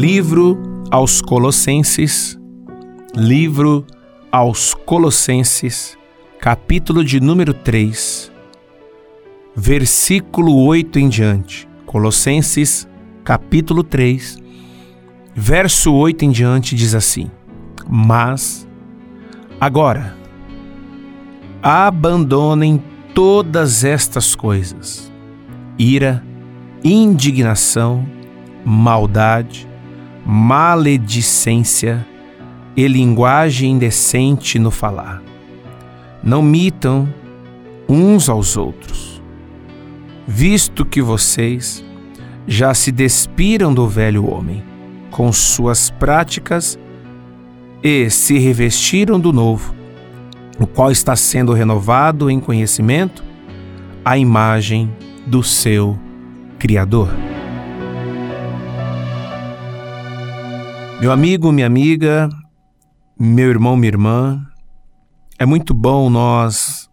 Livro aos Colossenses, livro aos Colossenses, capítulo de número 3, versículo 8 em diante. Colossenses, capítulo 3, verso 8 em diante diz assim: Mas agora abandonem todas estas coisas: ira, indignação, maldade, maledicência e linguagem indecente no falar. Não mitam uns aos outros, visto que vocês já se despiram do velho homem com suas práticas e se revestiram do novo, o qual está sendo renovado em conhecimento, à imagem do seu Criador. Meu amigo, minha amiga, meu irmão, minha irmã, é muito bom nós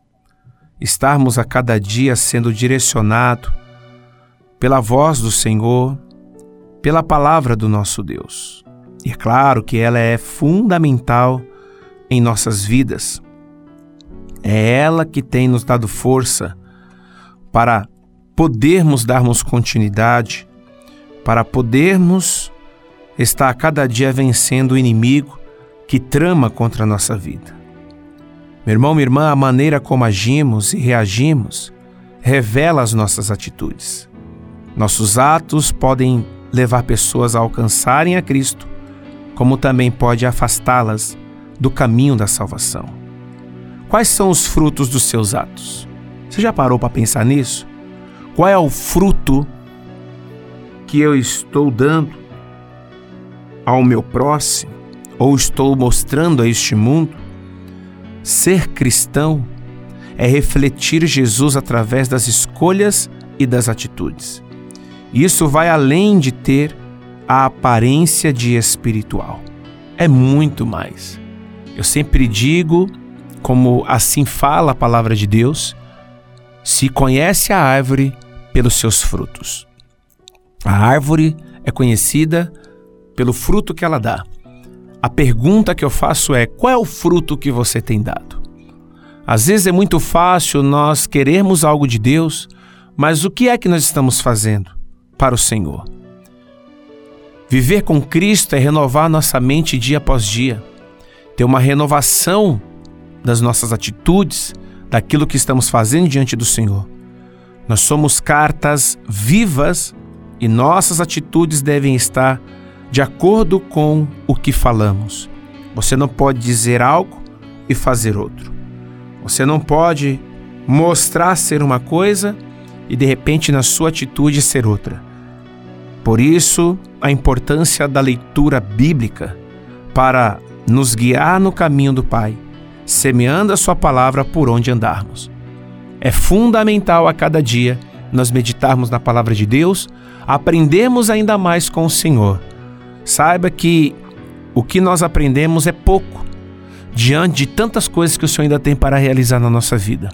estarmos a cada dia sendo direcionado pela voz do Senhor, pela palavra do nosso Deus. E é claro que ela é fundamental em nossas vidas. É ela que tem nos dado força para podermos darmos continuidade, para podermos está a cada dia vencendo o inimigo que trama contra a nossa vida. Meu irmão, minha irmã, a maneira como agimos e reagimos revela as nossas atitudes. Nossos atos podem levar pessoas a alcançarem a Cristo, como também pode afastá-las do caminho da salvação. Quais são os frutos dos seus atos? Você já parou para pensar nisso? Qual é o fruto que eu estou dando ao meu próximo, ou estou mostrando a este mundo, ser cristão é refletir Jesus através das escolhas e das atitudes. Isso vai além de ter a aparência de espiritual. É muito mais. Eu sempre digo, como assim fala a palavra de Deus, se conhece a árvore pelos seus frutos. A árvore é conhecida pelo fruto que ela dá. A pergunta que eu faço é: qual é o fruto que você tem dado? Às vezes é muito fácil nós querermos algo de Deus, mas o que é que nós estamos fazendo para o Senhor? Viver com Cristo é renovar nossa mente dia após dia, ter uma renovação das nossas atitudes, daquilo que estamos fazendo diante do Senhor. Nós somos cartas vivas e nossas atitudes devem estar de acordo com o que falamos. Você não pode dizer algo e fazer outro. Você não pode mostrar ser uma coisa e de repente na sua atitude ser outra. Por isso, a importância da leitura bíblica para nos guiar no caminho do Pai, semeando a Sua palavra por onde andarmos. É fundamental a cada dia nós meditarmos na palavra de Deus, aprendermos ainda mais com o Senhor Saiba que o que nós aprendemos é pouco diante de tantas coisas que o Senhor ainda tem para realizar na nossa vida.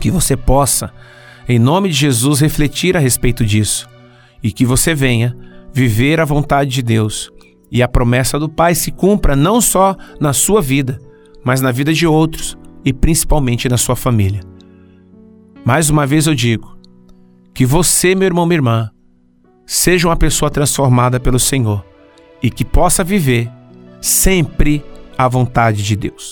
Que você possa, em nome de Jesus, refletir a respeito disso e que você venha viver a vontade de Deus e a promessa do Pai se cumpra não só na sua vida, mas na vida de outros e principalmente na sua família. Mais uma vez eu digo que você, meu irmão, minha irmã, seja uma pessoa transformada pelo Senhor e que possa viver sempre à vontade de Deus.